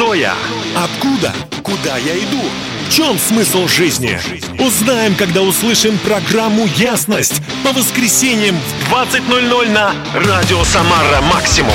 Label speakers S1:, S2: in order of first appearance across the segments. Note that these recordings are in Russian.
S1: Кто я? Откуда? Куда я иду? В чем смысл жизни? Узнаем, когда услышим программу «Ясность» по воскресеньям в 20.00 на Радио Самара Максимум.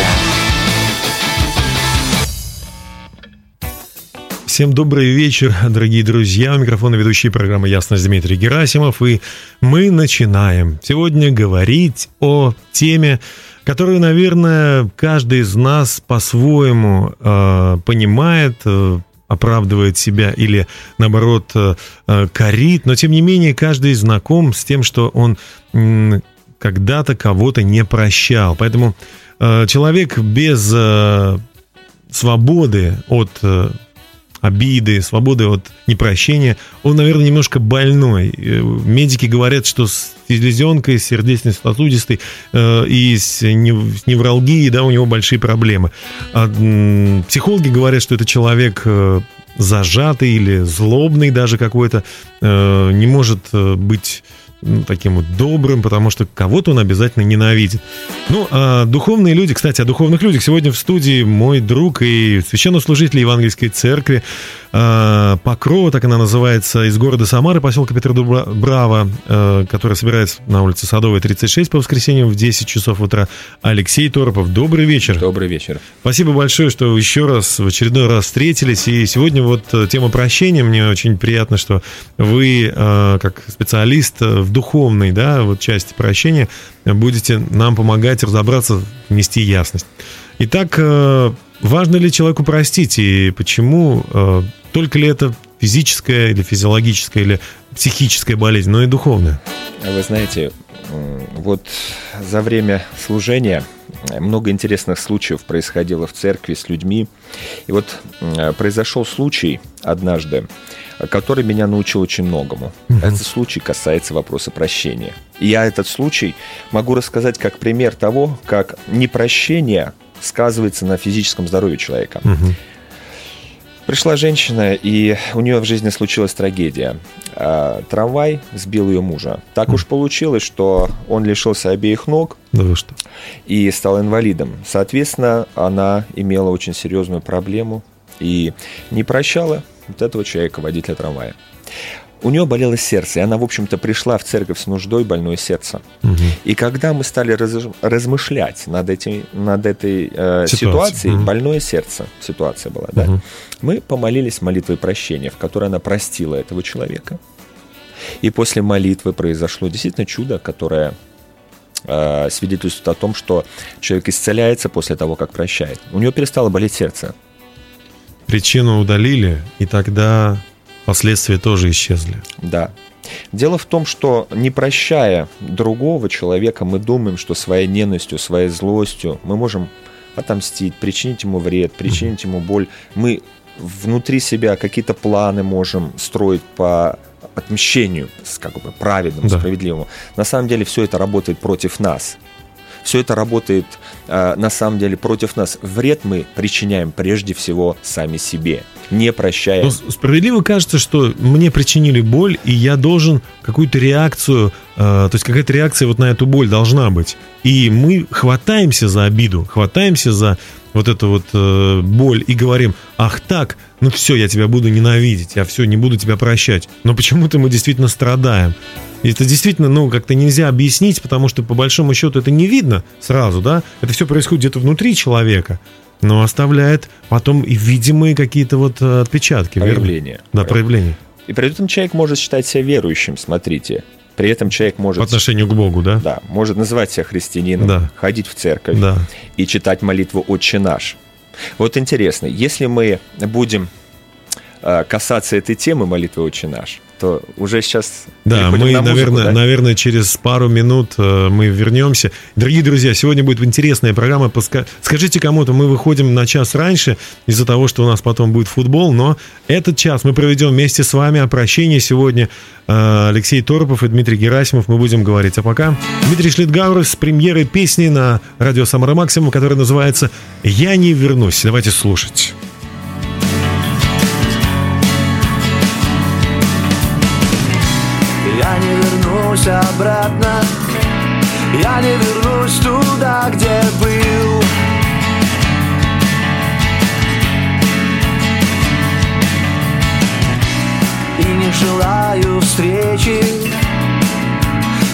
S2: Всем добрый вечер, дорогие друзья. У микрофона ведущий программы «Ясность» Дмитрий Герасимов. И мы начинаем сегодня говорить о теме, которую, наверное, каждый из нас по-своему э, понимает, э, оправдывает себя или, наоборот, э, э корит. Но, тем не менее, каждый знаком с тем, что он э, когда-то кого-то не прощал. Поэтому э, человек без э, свободы от... Э, обиды, свободы от непрощения, он, наверное, немножко больной. Э, медики говорят, что с селезенкой, с сердечно-сосудистой э, и с невралгией, да, у него большие проблемы. А, психологи говорят, что это человек э, зажатый или злобный даже какой-то, не может быть ну, таким вот добрым, потому что кого-то он обязательно ненавидит. Ну, а духовные люди, кстати, о духовных людях. Сегодня в студии мой друг и священнослужитель Евангельской церкви а, Покрова, так она называется, из города Самары, поселка Петродубрава, а, которая собирается на улице Садовой, 36 по воскресеньям в 10 часов утра. Алексей Торопов, добрый вечер.
S3: Добрый вечер.
S2: Спасибо большое, что еще раз, в очередной раз встретились. И сегодня вот э, тема прощения. Мне очень приятно, что вы, а, как специалист в духовной да, вот части прощения, будете нам помогать разобраться, нести ясность. Итак, э, важно ли человеку простить и почему э, только ли это физическая или физиологическая или психическая болезнь, но и духовная?
S3: Вы знаете, вот за время служения много интересных случаев происходило в церкви с людьми. И вот произошел случай однажды, который меня научил очень многому. Угу. Этот случай касается вопроса прощения. И я этот случай могу рассказать как пример того, как непрощение сказывается на физическом здоровье человека. Угу. Пришла женщина, и у нее в жизни случилась трагедия. А, трамвай сбил ее мужа. Так уж получилось, что он лишился обеих ног
S2: да вы что?
S3: и стал инвалидом. Соответственно, она имела очень серьезную проблему и не прощала вот этого человека, водителя трамвая. У нее болело сердце, и она, в общем-то, пришла в церковь с нуждой больное сердце. Угу. И когда мы стали раз, размышлять над, этим, над этой э, ситуацией, угу. больное сердце ситуация была, да, угу. мы помолились молитвой прощения, в которой она простила этого человека. И после молитвы произошло действительно чудо, которое э, свидетельствует о том, что человек исцеляется после того, как прощает. У него перестало болеть сердце
S2: причину удалили, и тогда последствия тоже исчезли.
S3: Да. Дело в том, что не прощая другого человека, мы думаем, что своей ненавистью, своей злостью мы можем отомстить, причинить ему вред, причинить ему боль. Мы внутри себя какие-то планы можем строить по отмщению, как бы праведному, да. справедливому. На самом деле все это работает против нас. Все это работает э, на самом деле против нас. Вред мы причиняем прежде всего сами себе, не прощая. Но
S2: справедливо кажется, что мне причинили боль, и я должен какую-то реакцию, э, то есть какая-то реакция вот на эту боль должна быть. И мы хватаемся за обиду, хватаемся за вот эту вот э, боль и говорим, ах так, ну все, я тебя буду ненавидеть, я все, не буду тебя прощать. Но почему-то мы действительно страдаем. И это действительно, ну, как-то нельзя объяснить, потому что по большому счету это не видно сразу, да? Это все происходит где-то внутри человека, но оставляет потом и видимые какие-то вот э, отпечатки.
S3: Проявления. Верно?
S2: Да, проявления.
S3: И при этом человек может считать себя верующим, смотрите. При этом человек может...
S2: По отношению к Богу, да?
S3: Да, может называть себя христианином, да. ходить в церковь
S2: да.
S3: и читать молитву «Отче наш». Вот интересно, если мы будем э, касаться этой темы молитвы «Отче наш», то уже сейчас...
S2: Да, мы, на музыку, наверное, да? наверное, через пару минут э, мы вернемся. Дорогие друзья, сегодня будет интересная программа. Скажите кому-то, мы выходим на час раньше из-за того, что у нас потом будет футбол, но этот час мы проведем вместе с вами о прощении сегодня. Э, Алексей Торопов и Дмитрий Герасимов мы будем говорить. А пока Дмитрий Шлитгауров с премьерой песни на радио Самара Максимум, которая называется «Я не вернусь». Давайте слушать.
S4: вернусь обратно. Я не вернусь туда, где был. И не желаю встречи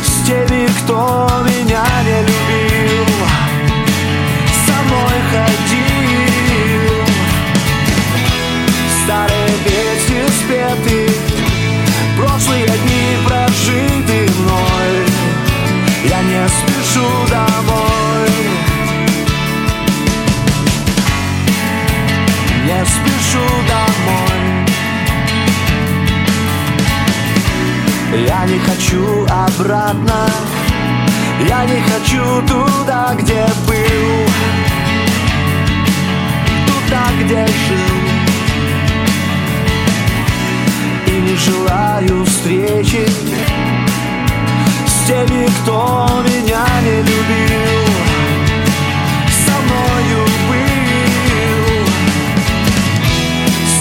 S4: С теми, кто меня не любил. Самой ходил. Старые песни спеты Прошлые дни. Не спешу домой. Не спешу домой. Я не хочу обратно. Я не хочу туда, где был. Туда, где жил. И не желаю встречи теми, кто меня не любил. Со мною был.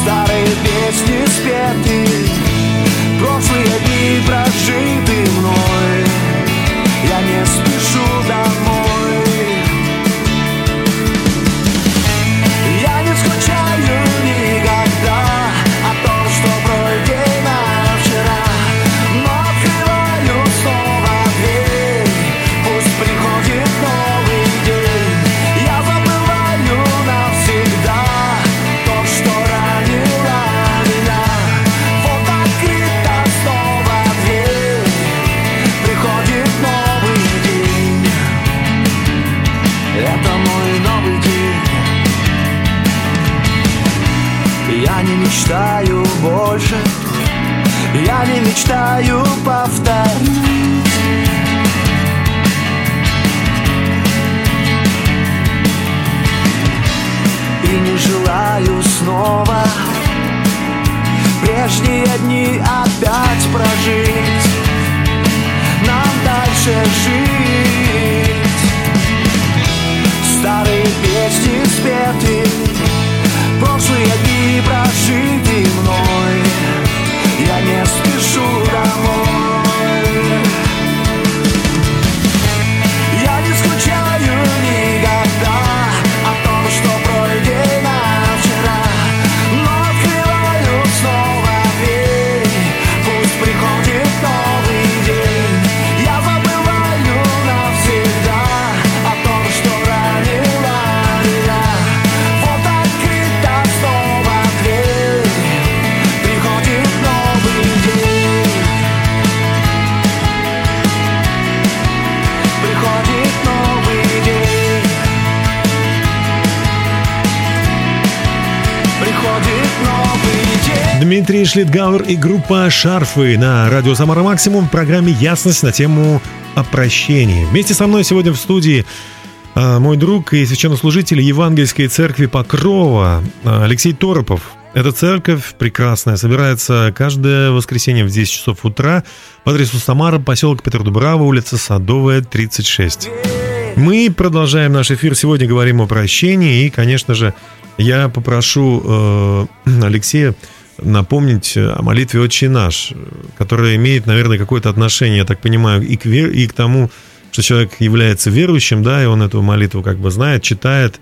S4: Старые песни спеты Прошлые дни прожиты мной. Я не спешу домой мечтаю повторить. И не желаю снова Прежние дни опять прожить. Нам дальше жить
S2: Дмитрий Шлитгауэр и группа «Шарфы» на радио «Самара Максимум» в программе «Ясность» на тему о прощении. Вместе со мной сегодня в студии а, мой друг и священнослужитель Евангельской церкви Покрова а, Алексей Торопов. Эта церковь прекрасная, собирается каждое воскресенье в 10 часов утра по адресу Самара, поселок Петродубрава, улица Садовая, 36. Мы продолжаем наш эфир. Сегодня говорим о прощении. И, конечно же, я попрошу э, Алексея напомнить о молитве «Отче наш», которая имеет, наверное, какое-то отношение, я так понимаю, и к, вер... и к тому, что человек является верующим, да, и он эту молитву как бы знает, читает.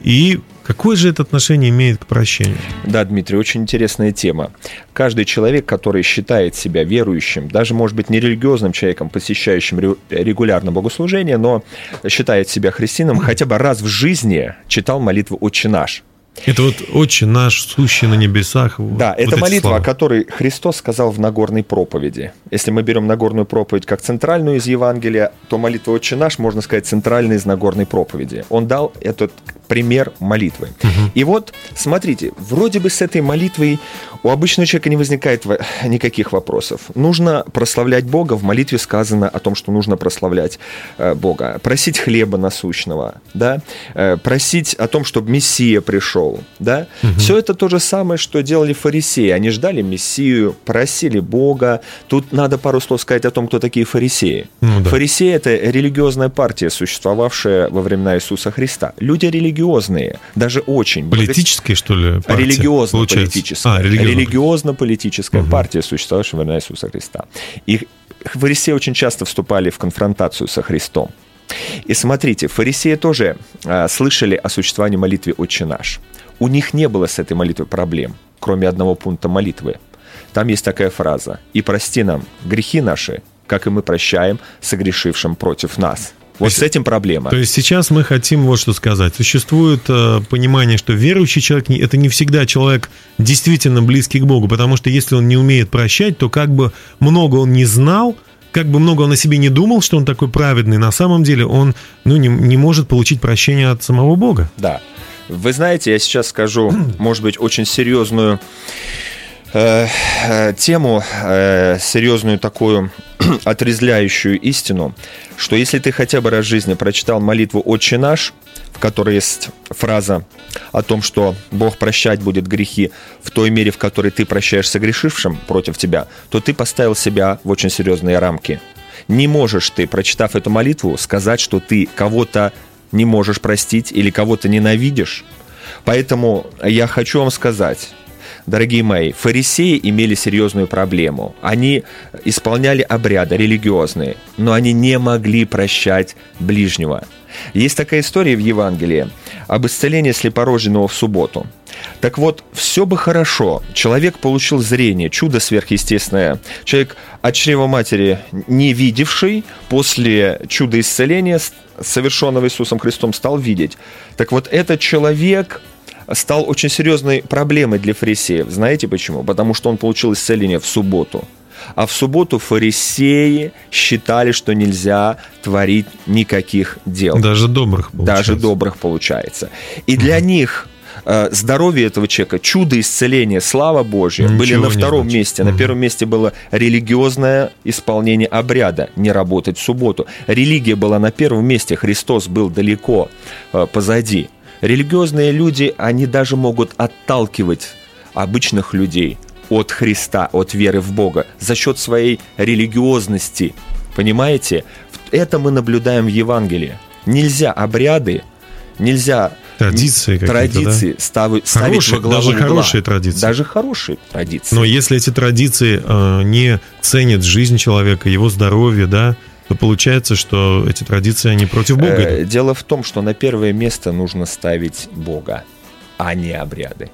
S2: И какое же это отношение имеет к прощению?
S3: Да, Дмитрий, очень интересная тема. Каждый человек, который считает себя верующим, даже, может быть, не религиозным человеком, посещающим ре- регулярно богослужение, но считает себя христианом, хотя бы раз в жизни читал молитву «Отче наш».
S2: Это вот «Отче наш, сущий на небесах».
S3: Да,
S2: вот
S3: это молитва,
S2: слова.
S3: о которой Христос сказал в Нагорной проповеди. Если мы берем Нагорную проповедь как центральную из Евангелия, то молитва «Отче наш», можно сказать, центральная из Нагорной проповеди. Он дал этот пример молитвы. И вот, смотрите, вроде бы с этой молитвой у обычного человека не возникает во- никаких вопросов. Нужно прославлять Бога. В молитве сказано о том, что нужно прославлять э, Бога. Просить хлеба насущного, да? Э, просить о том, чтобы Мессия пришел, да? Все это то же самое, что делали фарисеи. Они ждали Мессию, просили Бога. Тут надо пару слов сказать о том, кто такие фарисеи.
S2: Ну да.
S3: Фарисеи – это религиозная партия, существовавшая во времена Иисуса Христа. Люди религиозные, даже очень.
S2: Политические, что ли, партия,
S3: Религиозно-политическая.
S2: А, религиозно.
S3: Религиозно-политическая партия, существовавшая во Иисуса Христа. И фарисеи очень часто вступали в конфронтацию со Христом. И смотрите, фарисеи тоже а, слышали о существовании молитвы «Отче наш». У них не было с этой молитвой проблем, кроме одного пункта молитвы. там есть такая фраза «И прости нам грехи наши, как и мы прощаем согрешившим против нас». Вот с этим проблема.
S2: То есть сейчас мы хотим вот что сказать. Существует э, понимание, что верующий человек не- это не всегда человек действительно близкий к Богу, потому что если он не умеет прощать, то как бы много он не знал, как бы много он о себе не думал, что он такой праведный, на самом деле он ну, не, не может получить прощение от самого Бога.
S3: Да. Вы знаете, я сейчас скажу, может быть, очень серьезную э, э, тему, э, серьезную такую отрезляющую истину, что если ты хотя бы раз в жизни прочитал молитву «Отче наш», в которой есть фраза о том, что Бог прощать будет грехи в той мере, в которой ты прощаешь согрешившим против тебя, то ты поставил себя в очень серьезные рамки. Не можешь ты, прочитав эту молитву, сказать, что ты кого-то не можешь простить или кого-то ненавидишь. Поэтому я хочу вам сказать, дорогие мои, фарисеи имели серьезную проблему. Они исполняли обряды религиозные, но они не могли прощать ближнего. Есть такая история в Евангелии об исцелении слепорожденного в субботу. Так вот, все бы хорошо. Человек получил зрение, чудо сверхъестественное. Человек от чрева матери не видевший, после чуда исцеления, совершенного Иисусом Христом, стал видеть. Так вот, этот человек стал очень серьезной проблемой для фарисеев. Знаете почему? Потому что он получил исцеление в субботу. А в субботу фарисеи считали, что нельзя творить никаких дел
S2: Даже добрых получается.
S3: даже добрых получается. И для них э, здоровье этого человека, чудо исцеления, слава Божья,
S2: Ничего
S3: были на втором
S2: значит.
S3: месте. На первом месте было религиозное исполнение обряда, не работать в субботу. Религия была на первом месте, Христос был далеко э, позади. Религиозные люди, они даже могут отталкивать обычных людей от Христа, от веры в Бога за счет своей религиозности. Понимаете? Это мы наблюдаем в Евангелии. Нельзя обряды, нельзя
S2: Традиции
S3: традиции ставить, ставить
S2: Хорошие,
S3: во главу
S2: даже
S3: угла.
S2: хорошие традиции.
S3: Даже хорошие традиции.
S2: Но если эти традиции э, не ценят жизнь человека, его здоровье, да, то получается, что эти традиции, они против Бога
S3: Э. Дело в том, что на первое место нужно ставить Бога, а не обряды.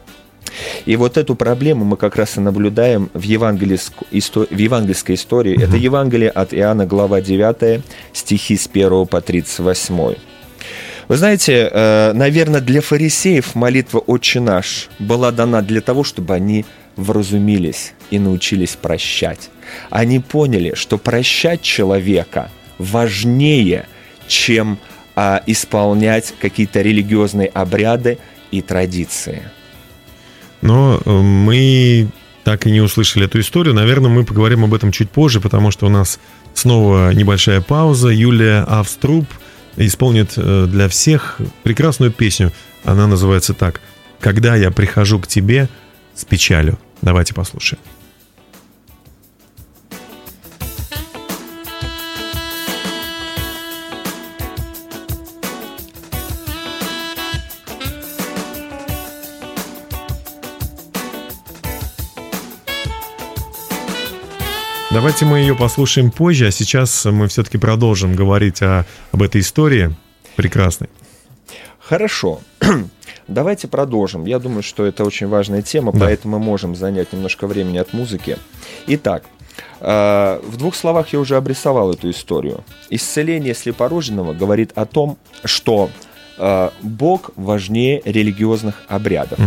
S3: И вот эту проблему мы как раз и наблюдаем в, евангельск- исто- в евангельской истории. Это Евангелие от Иоанна, глава 9, стихи с 1 по 38. Вы знаете, э, наверное, для фарисеев молитва «Отче наш» была дана для того, чтобы они вразумились и научились прощать. Они поняли, что прощать человека важнее, чем а, исполнять какие-то религиозные обряды и традиции.
S2: Но э, мы так и не услышали эту историю. Наверное, мы поговорим об этом чуть позже, потому что у нас снова небольшая пауза. Юлия Авструб исполнит э, для всех прекрасную песню. Она называется так «Когда я прихожу к тебе с печалью». Давайте послушаем. Давайте мы ее послушаем позже, а сейчас мы все-таки продолжим говорить о, об этой истории прекрасной.
S3: Хорошо. Давайте продолжим. Я думаю, что это очень важная тема,
S2: Да.
S3: поэтому мы можем занять немножко времени от музыки. Итак, э, в двух словах я уже обрисовал эту историю. Исцеление слепорожденного говорит о том, что э, Бог важнее религиозных обрядов.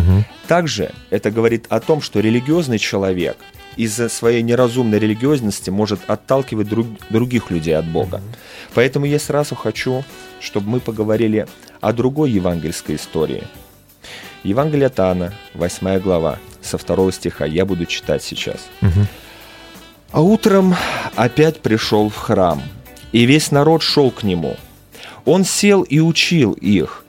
S3: Также это говорит о том, что религиозный человек из-за своей неразумной религиозности может отталкивать друг- других людей от Бога. Поэтому я сразу хочу, чтобы мы поговорили о другой евангельской истории. Евангелие от Иоанна, 8 глава, со 2 стиха. Я буду читать сейчас. А утром опять пришел в храм, и весь народ шел к нему. Он сел и учил их.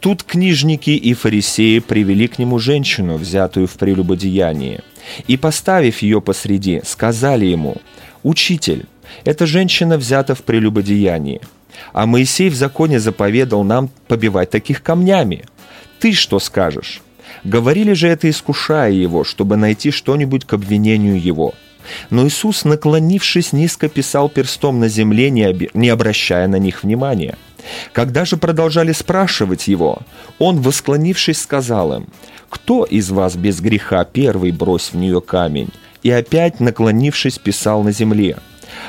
S3: Тут книжники и фарисеи привели к нему женщину, взятую в прелюбодеянии, и, поставив ее посреди, сказали ему, «Учитель, эта женщина взята в прелюбодеянии, а Моисей в законе заповедал нам побивать таких камнями. Ты что скажешь?» Говорили же это, искушая его, чтобы найти что-нибудь к обвинению его. Но Иисус, наклонившись низко, писал перстом на земле, не, обращая на них внимания. Когда же продолжали спрашивать его, он, восклонившись, сказал им, «Кто из вас без греха первый брось в нее камень?» и опять, наклонившись, писал на земле.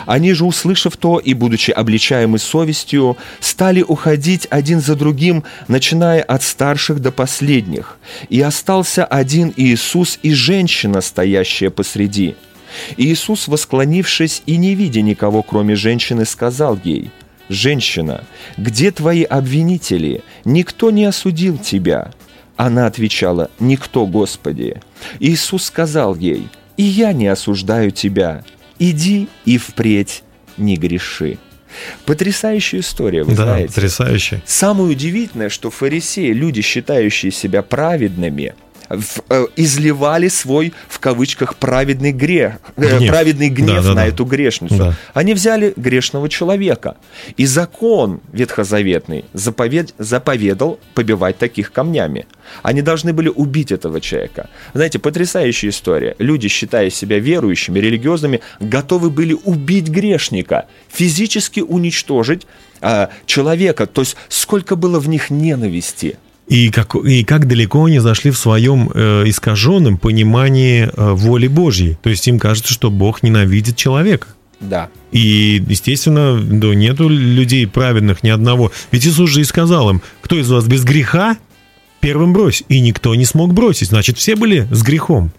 S3: Они же, услышав то и будучи обличаемы совестью, стали уходить один за другим, начиная от старших до последних. И остался один Иисус и женщина, стоящая посреди. Иисус, восклонившись и не видя никого, кроме женщины, сказал ей, «Женщина, где твои обвинители? Никто не осудил тебя». Она отвечала, «Никто, Господи». Иисус сказал ей, «И я не осуждаю тебя. Иди и впредь не греши». Потрясающая история, вы
S2: да,
S3: знаете.
S2: потрясающе.
S3: Самое удивительное, что фарисеи, люди, считающие себя праведными, изливали свой, в кавычках, праведный грех, э,
S2: Гнев.
S3: праведный гнев
S2: Да, да,
S3: на
S2: да.
S3: эту грешницу.
S2: Да.
S3: Они взяли грешного человека. И закон ветхозаветный заповед- заповедал побивать таких камнями. Они должны были убить этого человека. Знаете, потрясающая история. Люди, считая себя верующими, религиозными, готовы были убить грешника, физически уничтожить а, человека. То есть сколько было в них ненависти.
S2: И как, и как далеко они зашли в своем э, искаженном понимании э, воли Божьей. То есть им кажется, что Бог ненавидит человека.
S3: Да.
S2: И, естественно, да, нету людей праведных ни одного. Ведь Иисус же и сказал им, кто из вас без греха, первым брось. И никто не смог бросить. Значит, все были с грехом.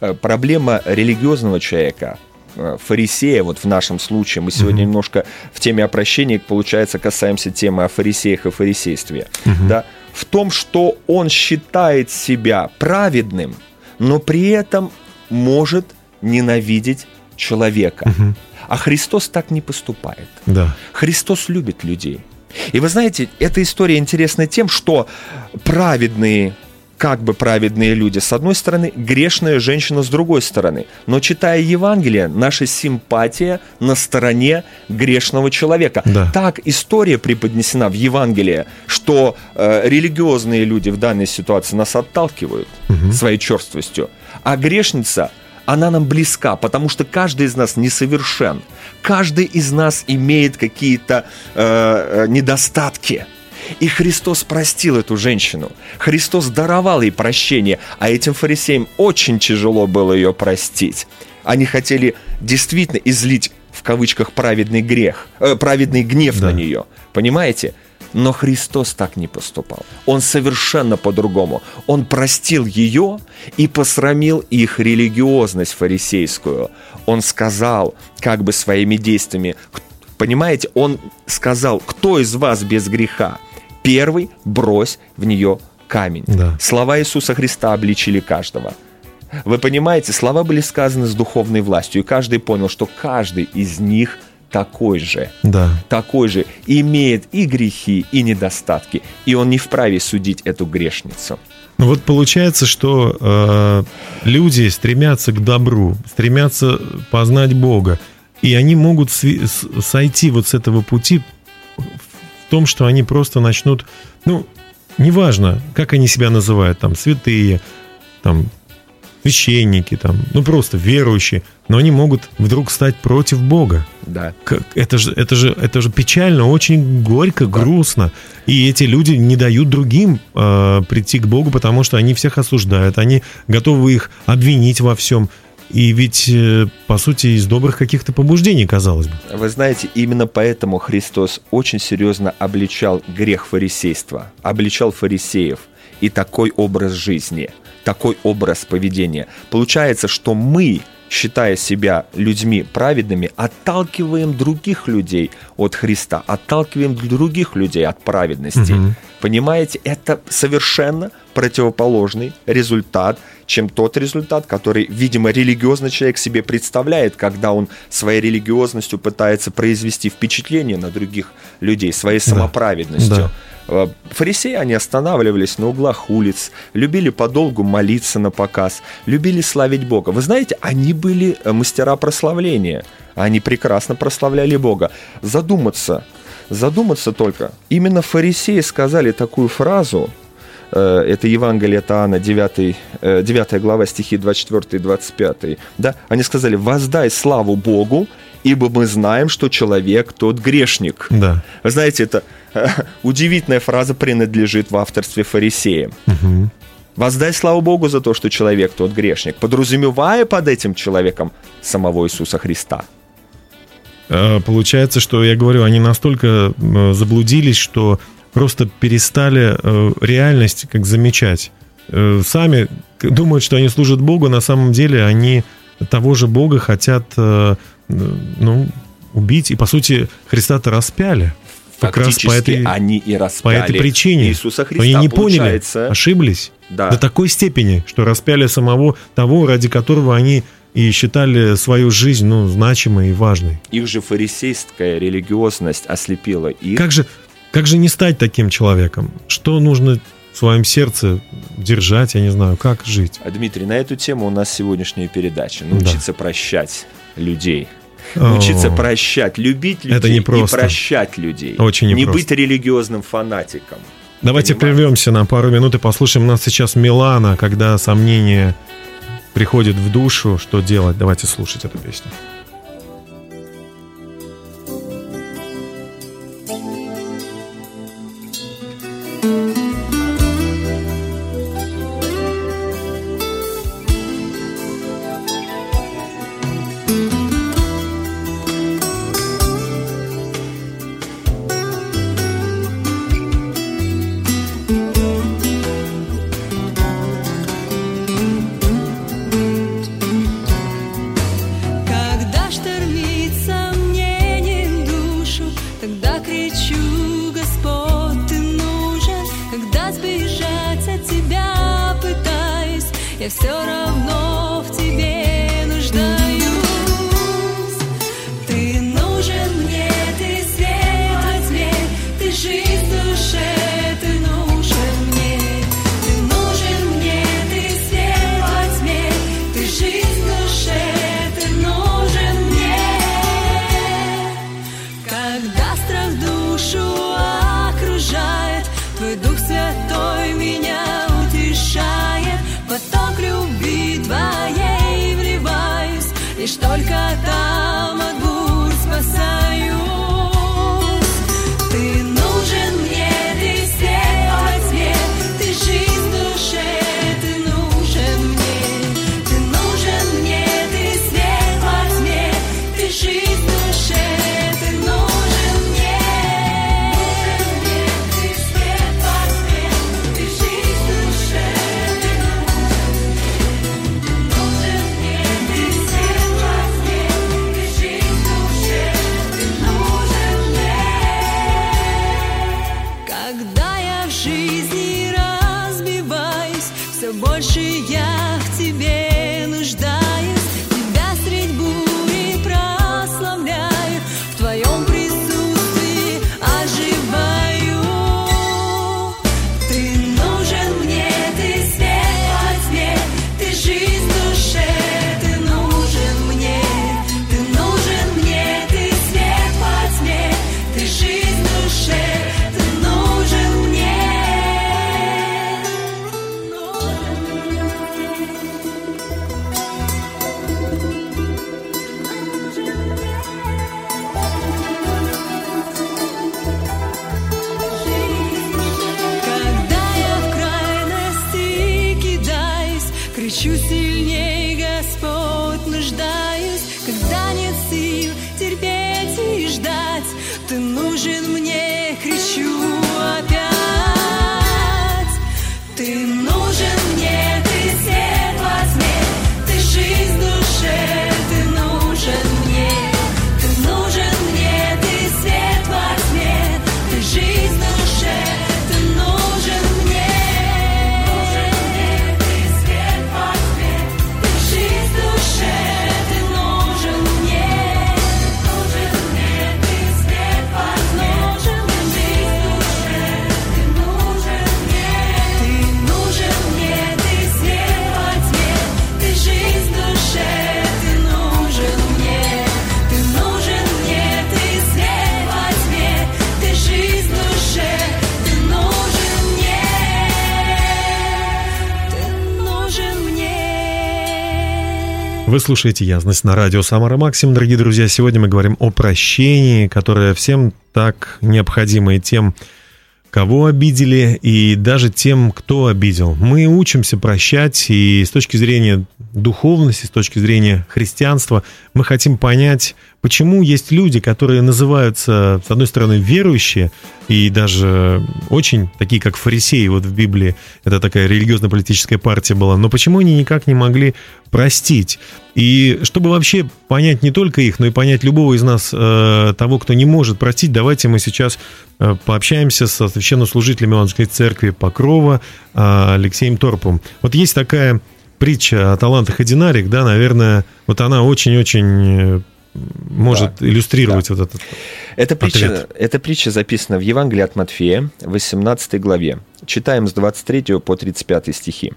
S3: Э, Проблема религиозного человека, э, фарисея, вот в нашем случае, мы сегодня немножко в теме опрощения, получается, касаемся темы о фарисеях и фарисействе, да, в том, что он считает себя праведным, но при этом может ненавидеть человека. А Христос так не поступает.
S2: Да.
S3: Христос любит людей. И вы знаете, эта история интересна тем, что праведные, как бы праведные люди с одной стороны, грешная женщина с другой стороны. Но читая Евангелие, наша симпатия на стороне грешного человека.
S2: Да.
S3: Так история преподнесена в Евангелии, что э, религиозные люди в данной ситуации нас отталкивают своей черствостью, а грешница она нам близка, потому что каждый из нас несовершен. Каждый из нас имеет какие-то э, э, недостатки. И Христос простил эту женщину. Христос даровал ей прощение, а этим фарисеям очень тяжело было ее простить. Они хотели действительно излить в кавычках праведный грех, э, праведный гнев
S2: Да.
S3: на нее. Понимаете? Но Христос так не поступал. Он совершенно по-другому. Он простил ее и посрамил их религиозность фарисейскую. Он сказал, как бы своими действиями, понимаете, он сказал, кто из вас без греха? Первый брось в нее камень.
S2: Да.
S3: Слова Иисуса Христа обличили каждого. Вы понимаете, слова были сказаны с духовной властью, и каждый понял, что каждый из них такой же
S2: Да.
S3: такой же имеет и грехи, и недостатки, и он не вправе судить эту грешницу.
S2: Ну вот получается, что э, люди стремятся к добру, стремятся познать Бога, и они могут сойти вот с этого пути в том, что они просто начнут, ну, неважно, как они себя называют, там, святые, там, священники, там, ну, просто верующие, но они могут вдруг стать против Бога.
S3: Да.
S2: Как- это же, это же, это же печально, очень горько, грустно. И эти люди не дают другим э, прийти к Богу, потому что они всех осуждают, они готовы их обвинить во всем. И ведь, э, по сути, из добрых каких-то побуждений, казалось бы.
S3: Вы знаете, именно поэтому Христос очень серьезно обличал грех фарисейства, обличал фарисеев и такой образ жизни, такой образ поведения. Получается, что мы, считая себя людьми праведными, отталкиваем других людей от Христа, отталкиваем других людей от праведности.
S2: Мгм.
S3: Понимаете, это совершенно противоположный результат, чем тот результат, который, видимо, религиозный человек себе представляет, когда он своей религиозностью пытается произвести впечатление на других людей, своей самоправедностью.
S2: Да.
S3: Э, Фарисеи, они останавливались на углах улиц, любили подолгу молиться на показ, любили славить Бога. Вы знаете, они были э, мастера прославления. Они прекрасно прославляли Бога. Задуматься, задуматься только. Именно фарисеи сказали такую фразу, э, это Евангелие от Иоанна, 9, э, 9 глава, стихи 24 и 25. Да? Они сказали, воздай славу Богу, ибо мы знаем, что человек тот грешник.
S2: Да.
S3: Вы знаете, это удивительная фраза принадлежит в авторстве фарисеям.
S2: Мгм.
S3: Воздай славу Богу за то, что человек тот грешник, подразумевая под этим человеком самого Иисуса Христа.
S5: Э, Получается, что я говорю, они настолько заблудились, что просто перестали э, реальность как замечать. Э, Сами думают, что они служат Богу, на самом деле они того же Бога хотят э, ну, убить. И, по сути, Христа-то распяли. Как раз по этой,
S3: они и
S5: по
S3: распяли
S5: этой причине.
S3: Иисуса
S5: Но
S3: Христа.
S5: они не поняли,
S3: получается.
S5: ошиблись.
S3: Да.
S5: До такой степени, что распяли самого того, ради которого они и считали свою жизнь ну, значимой и важной.
S3: Их же фарисейская религиозность ослепила их.
S5: Как же, как же не стать таким человеком? Что нужно в своем сердце держать, я не знаю, как жить?
S3: А, Дмитрий, на эту тему у нас сегодняшняя передача. Научиться прощать людей. Научиться
S5: О,
S3: прощать, любить людей
S5: Это непросто.
S3: и прощать людей.
S5: Очень
S3: Не
S5: непросто.
S3: быть религиозным фанатиком.
S5: Давайте
S3: Понимаете?
S5: прервемся на пару минут и послушаем. Нас сейчас Милана, когда сомнения приходят в душу, что делать. Давайте слушать эту песню. Вы слушаете «Ясность» на радио «Самара Максим». Дорогие друзья, сегодня мы говорим о прощении, которое всем так необходимо и тем,
S2: кого обидели, и даже тем, кто обидел. Мы учимся прощать, и с точки зрения духовности, с точки зрения христианства, мы хотим понять, почему есть люди, которые называются, с одной стороны, верующие, и даже очень такие, как фарисеи, вот в Библии, это такая религиозно-политическая партия была, но почему они никак не могли простить? И чтобы вообще понять не только их, но и понять любого из нас, э, того, кто не может простить, давайте мы сейчас э, пообщаемся со священнослужителем Ивановской церкви Покрова э, Алексеем Торпом. Вот есть такая притча о талантах и динарик, да, наверное, вот она очень-очень может
S3: Да.
S2: иллюстрировать вот этот.
S3: Эта притча,
S2: Отряд.
S3: эта притча записана в Евангелии от Матфея, 18 главе. Читаем с 23 по 35 стихи.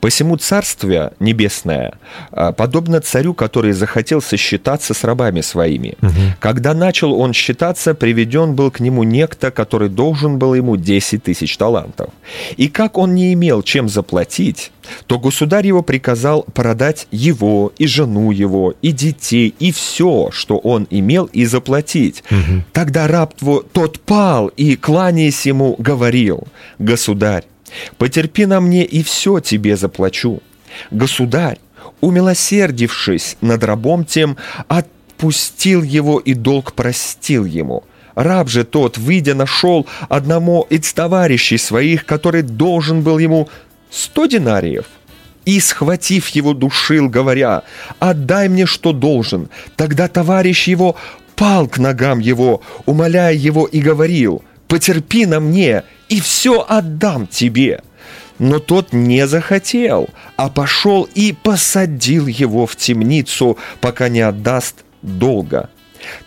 S3: «Посему Царствие Небесное а, подобно царю, который захотел сосчитаться с рабами своими. Когда начал он считаться, приведен был к нему некто, который должен был ему 10 тысяч талантов. И как он не имел чем заплатить, то государь его приказал продать его, и жену его, и детей, и все, что он имел, и заплатить. Тогда раб тот пал, и, кланяясь ему, говорил, «Государь, потерпи на мне, и все тебе заплачу». Государь, умилосердившись над рабом тем, отпустил его и долг простил ему. Раб же тот, выйдя, нашел одному из товарищей своих, который должен был ему сто динариев. И, схватив его, душил, говоря, «Отдай мне, что должен». Тогда товарищ его пал к ногам его, умоляя его и говорил, «Потерпи на мне, и все отдам тебе». Но тот не захотел, а пошел и посадил его в темницу, пока не отдаст долга.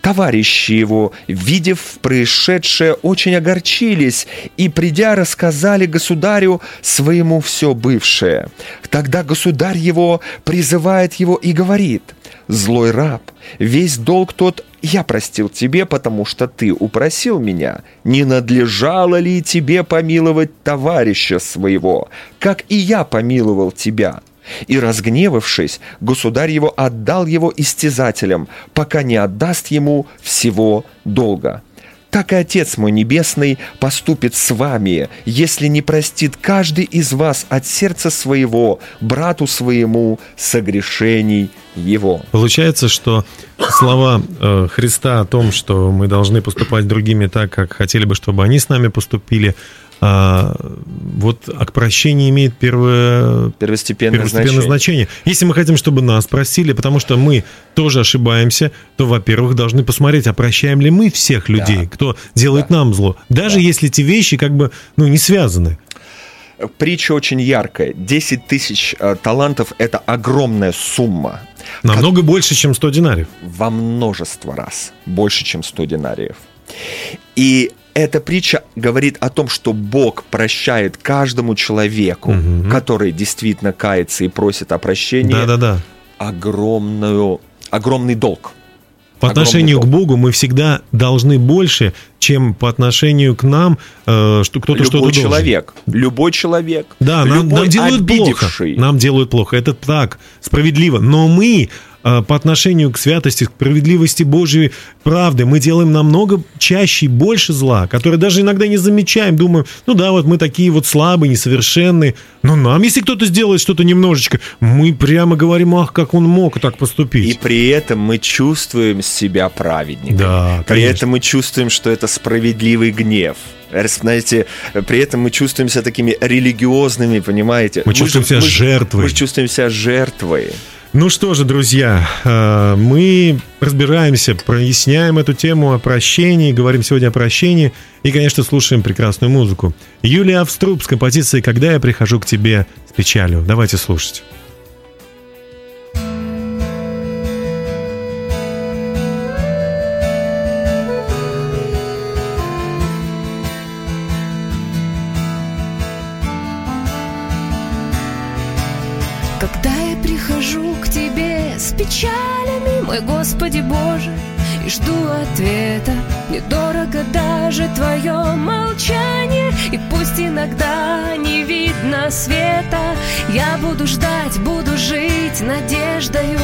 S3: Товарищи его, видев происшедшее, очень огорчились и, придя, рассказали государю своему все бывшее. Тогда государь его призывает его и говорит, «Злой раб, весь долг тот я простил тебе, потому что ты упросил меня. Не надлежало ли тебе помиловать товарища своего, как и я помиловал тебя?» И, разгневавшись, государь его отдал его истязателям, пока не отдаст ему всего долга. Так и Отец мой Небесный поступит с вами, если не простит каждый из вас от сердца своего, брату своему, согрешений его.
S2: Получается, что слова э, Христа о том, что мы должны поступать другими так, как хотели бы, чтобы они с нами поступили, а, вот а к прощению имеет первое
S3: Первостепенное,
S2: первостепенное
S3: значение.
S2: значение. Если мы хотим, чтобы нас простили, потому что мы тоже ошибаемся, то, во-первых, должны посмотреть, а прощаем ли мы всех людей, кто делает нам зло, даже если эти вещи как бы ну, не связаны.
S3: Притча очень яркая. 10 тысяч э, талантов – это огромная сумма.
S2: Намного больше, чем 100 динариев.
S3: во множество раз больше, чем 100 динариев. И эта притча говорит о том, что Бог прощает каждому человеку, который действительно кается и просит о прощении,
S2: Да-да-да.
S3: огромную, огромный долг.
S2: По отношению к
S3: долг.
S2: Богу мы всегда должны больше, чем по отношению к нам, э, что кто-то что-то
S3: Любой
S2: должен.
S3: человек, любой человек,
S2: Да, нам,
S3: любой
S2: нам делают плохо.
S3: обидевший,
S2: Нам делают плохо. Это так, справедливо. Но мы по отношению к святости, к справедливости Божьей правды, мы делаем намного чаще и больше зла, которое даже иногда не замечаем. Думаем, ну да, вот мы такие вот слабые, несовершенные. Но нам, если кто-то сделает что-то немножечко, мы прямо говорим, ах, как он мог так поступить.
S3: И при этом мы чувствуем себя праведниками.
S2: Да,
S3: При
S2: конечно.
S3: этом мы чувствуем, что это справедливый гнев. Э, Знаете, при этом мы чувствуем себя такими религиозными, понимаете?
S2: Мы чувствуем
S3: же-
S2: себя
S3: же-
S2: жертвой.
S3: Мы чувствуем себя жертвой.
S2: Ну что же, друзья, э, мы разбираемся, проясняем эту тему о прощении, говорим сегодня о прощении и, конечно, слушаем прекрасную музыку. Юлия Авструб с композицией «Когда я прихожу к тебе с печалью». Давайте слушать.
S6: Боже, и жду ответа, мне дорого даже твое молчание, и пусть иногда не видно света, я буду ждать, буду жить надеждою,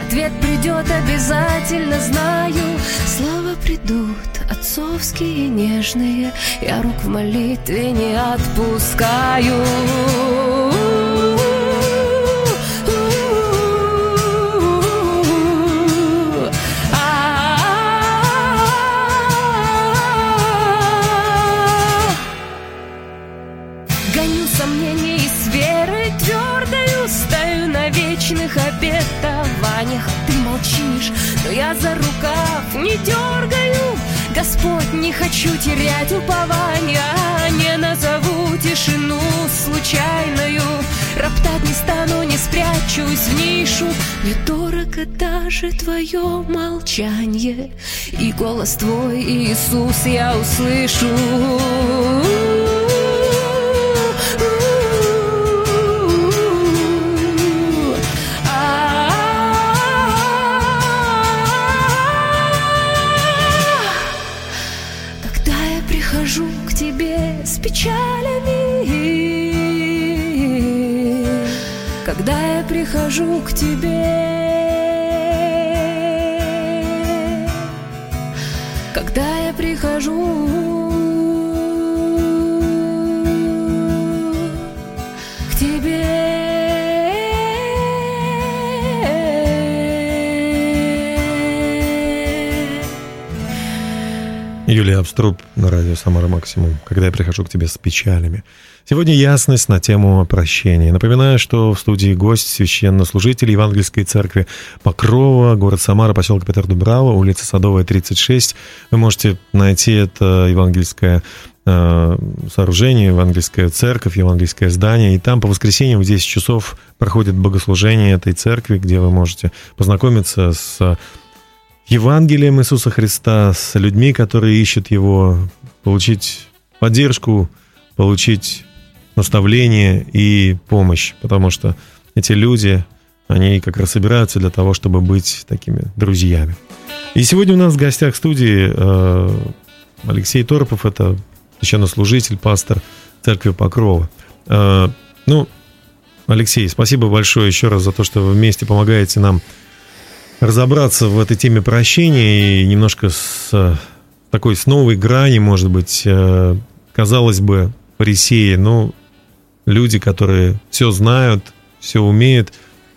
S6: от
S5: Ответ придет обязательно, знаю. Слова придут отцовские нежные. Я рук в молитве не отпускаю не дергаю. Господь, не хочу терять упования Не назову тишину случайною Роптать не стану, не спрячусь в нишу. Мне дорого даже твое молчание. И голос твой, Иисус, я услышу Когда я прихожу к тебе
S2: Юлия Абструб на радио «Самара Максимум», когда я прихожу к тебе с печалями. Сегодня ясность на тему прощения. Напоминаю, что в студии гость священнослужитель Евангельской церкви Покрова, город Самара, поселок Петр Дубрава, улица Садовая, 36. Вы можете найти это евангельское э, сооружение, евангельская церковь, евангельское здание. И там по воскресеньям в 10 часов проходит богослужение этой церкви, где вы можете познакомиться с Евангелием Иисуса Христа, с людьми, которые ищут Его, получить поддержку, получить наставление и помощь, потому что эти люди, они как раз собираются для того, чтобы быть такими друзьями. И сегодня у нас в гостях студии э, Алексей Торопов, это священнослужитель, пастор церкви Покрова. Э, ну, Алексей, спасибо большое еще раз за то, что вы вместе помогаете нам разобраться в этой теме прощения и немножко с э, такой с новой грани, может быть, э, казалось бы, фарисеи, но люди, которые все знают, все умеют,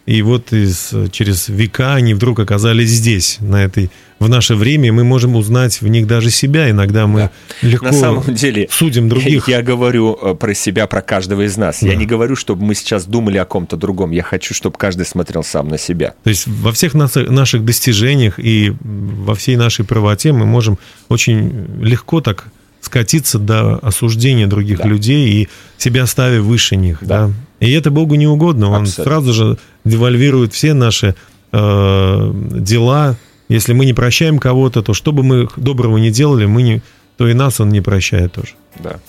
S2: и вот из, через века они вдруг оказались здесь, на этой, в наше время, мы можем узнать в них даже себя. Иногда мы легко
S3: На самом деле,
S2: судим других.
S3: я говорю э, про себя, про каждого из нас.
S2: Да.
S3: Я не говорю, чтобы мы сейчас думали о ком-то другом. Я хочу, чтобы каждый смотрел сам на себя.
S2: То есть во всех нас- наших достижениях и во всей нашей правоте мы можем очень легко так скатиться до осуждения других
S3: Да.
S2: людей и себя ставя выше них. Да.
S3: Да.
S2: И это Богу не угодно. Он
S3: Абсолютно.
S2: сразу же девальвирует все наши э, дела. Если мы не прощаем кого-то, то что бы мы доброго не делали, мы не, то и нас он не прощает тоже.
S3: Да.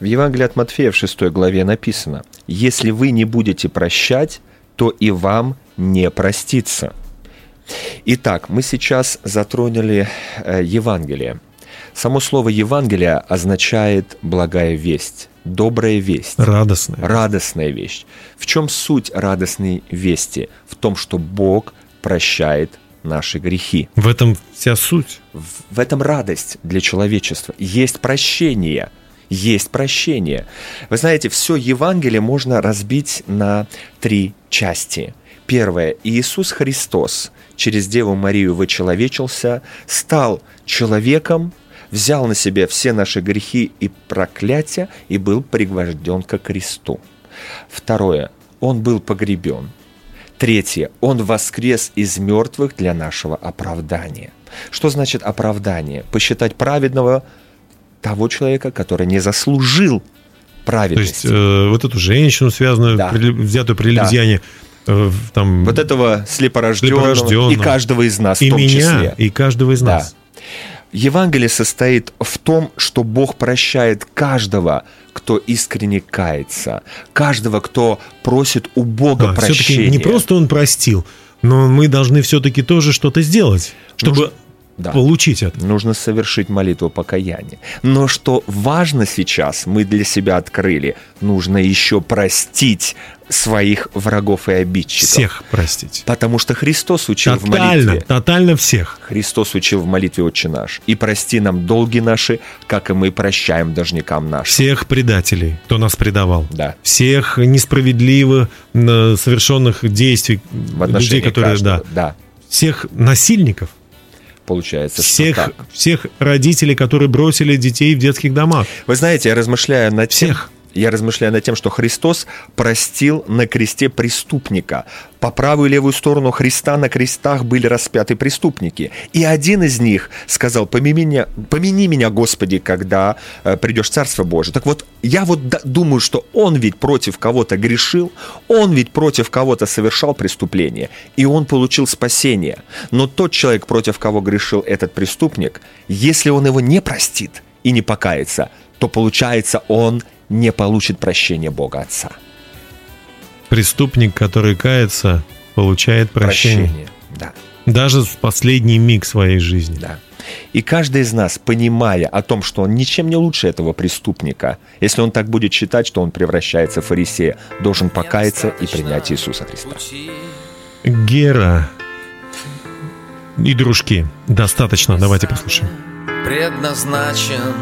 S3: В Евангелии от Матфея в 6 главе написано, «Если вы не будете прощать, то и вам не простится». Итак, мы сейчас затронули э, Евангелие. Само слово Евангелие означает благая весть, добрая весть.
S2: Радостно.
S3: Радостная вещь. В чем суть радостной вести? В том, что Бог прощает наши грехи.
S2: В этом вся суть.
S3: В в этом радость для человечества. Есть прощение. Есть прощение. Вы знаете, все Евангелие можно разбить на три части. Первое. Иисус Христос через Деву Марию вычеловечился, стал человеком, взял на себя все наши грехи и проклятия и был пригвожден ко кресту. Второе. Он был погребен. Третье. Он воскрес из мертвых для нашего оправдания. Что значит оправдание? Посчитать праведного того человека, который не заслужил
S2: То есть
S3: праведности.
S2: э, вот эту женщину, связанную,
S3: Да.
S2: при- взятую при
S3: Да.
S2: Лизиане, э, там,
S3: вот этого слепорожденного,
S2: слепорожденного.
S3: и каждого из нас
S2: и
S3: в том
S2: меня,
S3: числе.
S2: и каждого из
S3: Да.
S2: нас.
S3: Евангелие состоит в том, что Бог прощает каждого, кто искренне кается, каждого, кто просит у Бога
S2: Да, все-таки
S3: прощения.
S2: не просто он простил, но мы должны все-таки тоже что-то сделать, чтобы
S3: Да.
S2: получить это.
S3: Нужно совершить молитву покаяния. Но что важно сейчас, мы для себя открыли, нужно еще простить своих врагов и обидчиков.
S2: Всех простить.
S3: Потому что Христос учил в
S2: Тотально,
S3: молитве.
S2: тотально всех.
S3: Христос учил в молитве «Отче наш». «И прости нам долги наши, как и мы прощаем должникам нашим».
S2: Всех предателей, кто нас предавал.
S3: Да.
S2: Всех несправедливо э, совершенных действий
S3: В
S2: людей, которые,
S3: каждого.
S2: да.
S3: да.
S2: Всех насильников,
S3: Получается,
S2: всех, всех родителей, которые бросили детей в детских домах.
S3: Вы знаете, я размышляю над
S2: Всех.
S3: Я размышляю над тем, что Христос простил на кресте преступника. По правую и левую сторону Христа на крестах были распяты преступники. И один из них сказал, помяни меня, помяни меня Господи, когда э, придешь Царство Божие. Так вот, я вот думаю, что он ведь против кого-то грешил, он ведь против кого-то совершал преступление, и он получил спасение. Но тот человек, против кого грешил этот преступник, если он его не простит и не покается, то получается он не получит прощения Бога Отца.
S2: Преступник, который кается, получает прощение.
S3: Да,
S2: Даже в последний миг своей жизни.
S3: да. И каждый из нас, понимая о том, что он ничем не лучше этого преступника, если он так будет считать, что он превращается в фарисея, должен покаяться и принять Иисуса Христа.
S2: Гера и дружки. Достаточно, давайте послушаем.
S7: предназначен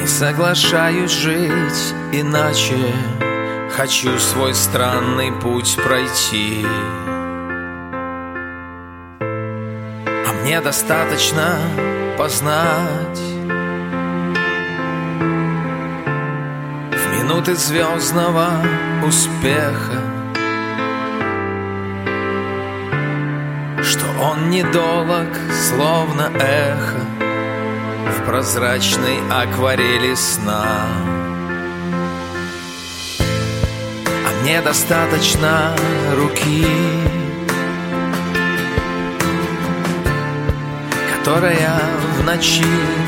S7: Не соглашаюсь жить иначе. Хочу свой странный путь пройти. А мне достаточно познать. В минуты звездного успеха Что он недолог, словно эхо В прозрачной акварели сна А мне достаточно руки Которая в ночи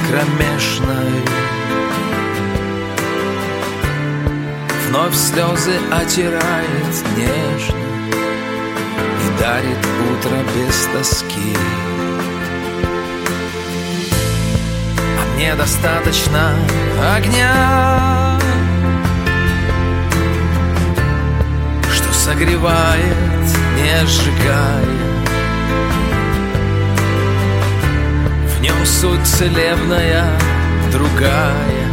S7: кромешной Вновь слезы отирает нежно и дарит утро без тоски. А мне достаточно огня, что согревает, не сжигая. В нем суть целебная, другая.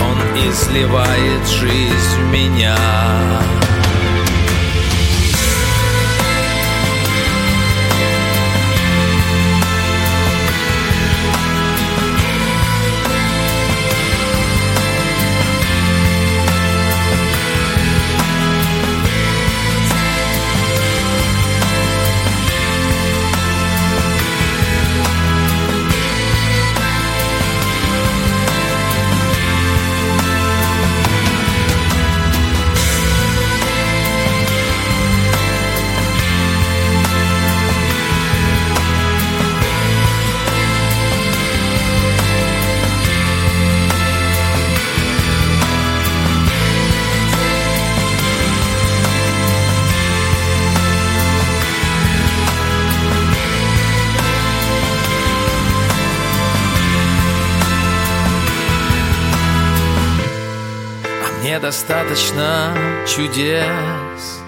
S7: Он изливает жизнь в меня. Мне достаточно чудес.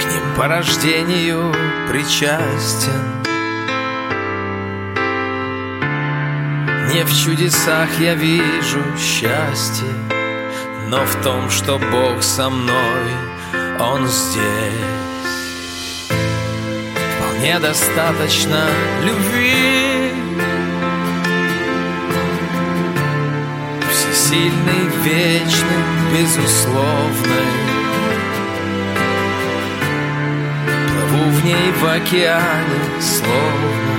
S7: К ним по рождению причастен. Не в чудесах я вижу счастье Но в том, что Бог со мной, Он здесь. Вполне достаточно любви Всесильный, вечный, безусловный. Плыву в ней в океане словно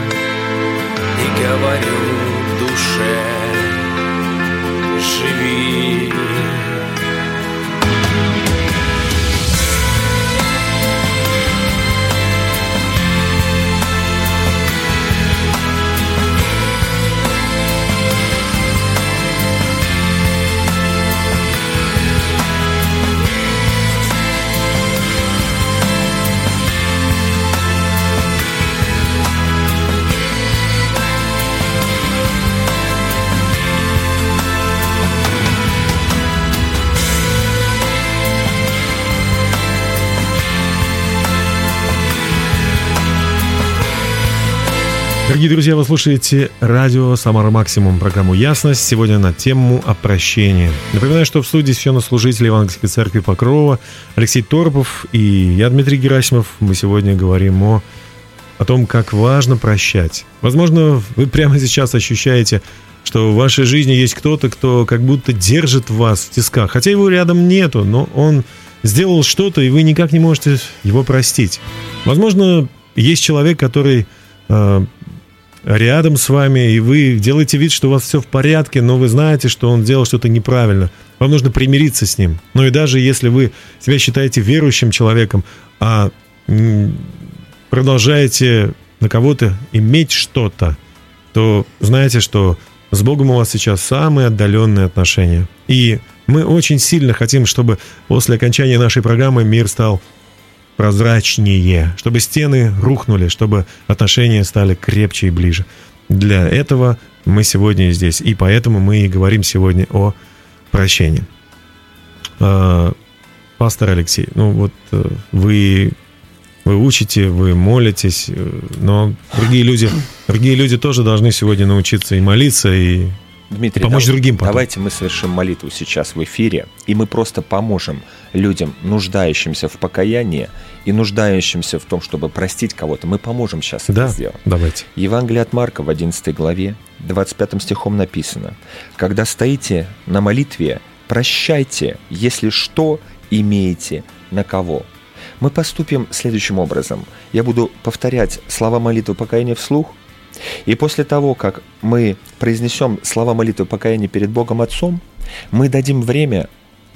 S7: И говорю душе Живи
S2: Дорогие друзья, вы слушаете радио «Самара Максимум», программу «Ясность». Сегодня на тему о прощении. Напоминаю, что в студии священнослужитель Евангельской церкви Покрова Алексей Торопов и я, Дмитрий Герасимов. Мы сегодня говорим о, о том, как важно прощать. Возможно, вы прямо сейчас ощущаете, что в вашей жизни есть кто-то, кто как будто держит вас в тисках. Хотя его рядом нету, но он сделал что-то, и вы никак не можете его простить. Возможно, есть человек, который э, рядом с вами, и вы делаете вид, что у вас все в порядке, но вы знаете, что он делал что-то неправильно. Вам нужно примириться с ним. Но и даже если вы себя считаете верующим человеком, а продолжаете на кого-то иметь что-то, то знаете, что с Богом у вас сейчас самые отдаленные отношения. И мы очень сильно хотим, чтобы после окончания нашей программы мир стал прозрачнее, чтобы стены рухнули, чтобы отношения стали крепче и ближе. Для этого мы сегодня здесь, и поэтому мы и говорим сегодня о прощении. А, Пастор Алексей, ну вот э, вы вы учите, вы молитесь, э, но другие люди, другие люди тоже должны сегодня научиться и молиться, и
S3: Дмитрий,
S2: Помочь
S3: дав-
S2: другим потом.
S3: давайте мы совершим молитву сейчас в эфире, и мы просто поможем людям, нуждающимся в покаянии и нуждающимся в том, чтобы простить кого-то. Мы поможем сейчас
S2: да,
S3: это сделать.
S2: давайте.
S3: Евангелие от Марка в 11 главе, 25 стихом написано, «Когда стоите на молитве, прощайте, если что имеете на кого». Мы поступим следующим образом. Я буду повторять слова молитвы покаяния вслух, и после того, как мы произнесем слова молитвы покаяния перед Богом Отцом, мы дадим время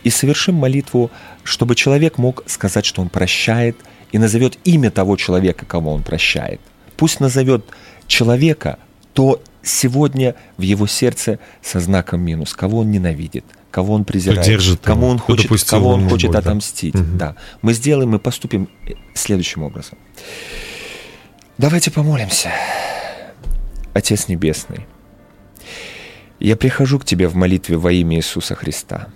S3: и совершим молитву, чтобы человек мог сказать, что он прощает, и назовет имя того человека, кого он прощает. Пусть назовет человека, то сегодня в его сердце со знаком минус, кого он ненавидит, кого он презирает,
S2: держит
S3: кому
S2: его,
S3: он хочет, кого он хочет
S2: боль, да.
S3: отомстить.
S2: Мгм.
S3: Да. Мы сделаем, мы поступим э, следующим образом. Давайте помолимся. Отец Небесный, я прихожу к Тебе в молитве во имя Иисуса Христа.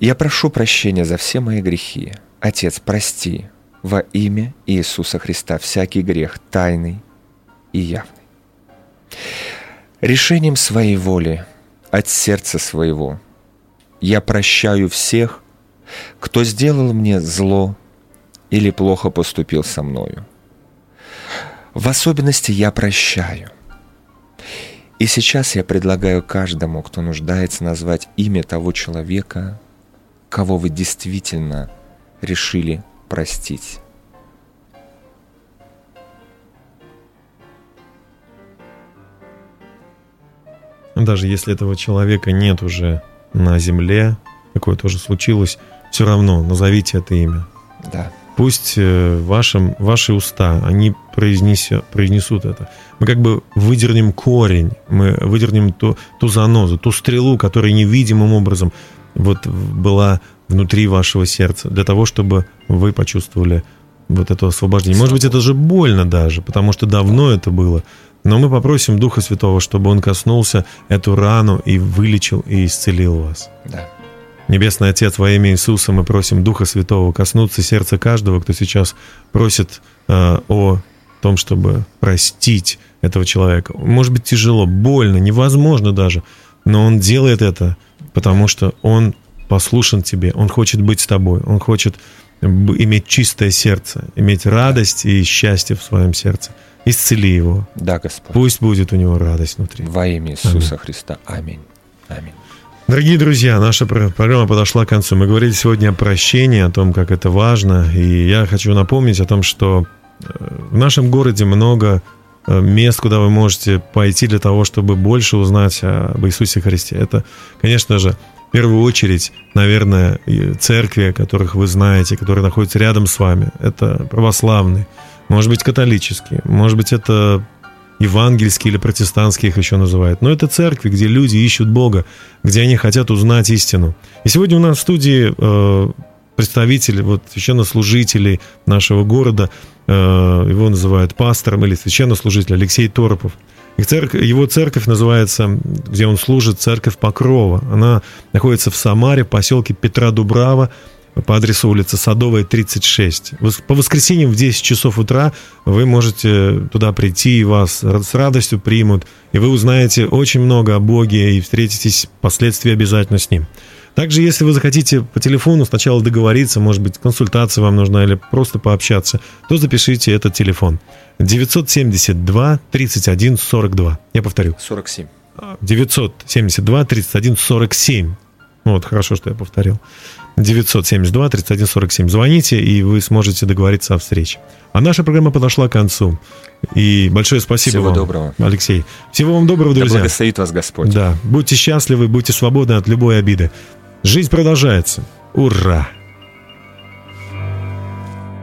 S3: Я прошу прощения за все мои грехи. Отец, прости во имя Иисуса Христа всякий грех, тайный и явный. Решением своей воли, от сердца своего, я прощаю всех, кто сделал мне зло или плохо поступил со мною. В особенности я прощаю. И сейчас я предлагаю каждому, кто нуждается, назвать имя того человека, кого вы действительно решили простить.
S2: Даже если этого человека нет уже на земле, такое тоже случилось, все равно назовите это имя.
S3: Да.
S2: Пусть э, вашим, ваши уста, они произнесё- произнесут это. Мы как бы выдернем корень, мы выдернем ту, ту занозу, ту стрелу, которая невидимым образом вот была внутри вашего сердца, для того, чтобы вы почувствовали вот это освобождение. Может быть, это же больно даже, потому что давно это было. Но мы попросим Духа Святого, чтобы Он коснулся эту рану и вылечил и исцелил вас.
S3: Да.
S2: Небесный Отец, во имя Иисуса мы просим Духа Святого коснуться сердца каждого, кто сейчас просит э, о том, чтобы простить этого человека. Может быть тяжело, больно, невозможно даже, но он делает это, потому что он послушан тебе, он хочет быть с тобой, он хочет иметь чистое сердце, иметь радость и счастье в своем сердце. Исцели его.
S3: Да, Господь.
S2: Пусть будет у него радость внутри.
S3: Во имя Иисуса Христа. Аминь. Аминь.
S2: Дорогие друзья, наша про- программа подошла к концу. Мы говорили сегодня о прощении, о том, как это важно. И я хочу напомнить о том, что э, в нашем городе много мест, куда вы можете пойти для того, чтобы больше узнать об Иисусе Христе. Это, конечно же, в первую очередь, наверное, церкви, которых вы знаете, которые находятся рядом с вами. Это православные, может быть, католические, может быть, это евангельские или протестантские их еще называют. Но это церкви, где люди ищут Бога, где они хотят узнать истину. И сегодня у нас в студии э, представитель, вот, священнослужителей нашего города, э, его называют пастором или священнослужитель Алексей Торопов. Его церковь называется, где он служит, церковь Покрова. Она находится в Самаре, в поселке Петра Дубрава, по адресу улица Садовая, 36. Вос- По воскресеньям в 10 часов утра вы можете туда прийти, и вас с радостью примут, и вы узнаете очень много о Боге и встретитесь впоследствии обязательно с Ним. Также, если вы захотите по телефону сначала договориться, может быть, консультация вам нужна или просто пообщаться, то запишите этот телефон. 972 31 42. Я повторю.
S3: 47.
S2: 972 31 47. Вот, хорошо, что я повторил. 972 31 47. Звоните, и вы сможете договориться о встрече. А наша программа подошла к концу. И большое спасибо
S3: Всего
S2: вам,
S3: доброго.
S2: Алексей. Всего вам доброго,
S3: Да
S2: друзья.
S3: благословит вас Господь.
S2: Да, будьте счастливы, будьте свободны от любой обиды. Жизнь продолжается. Ура!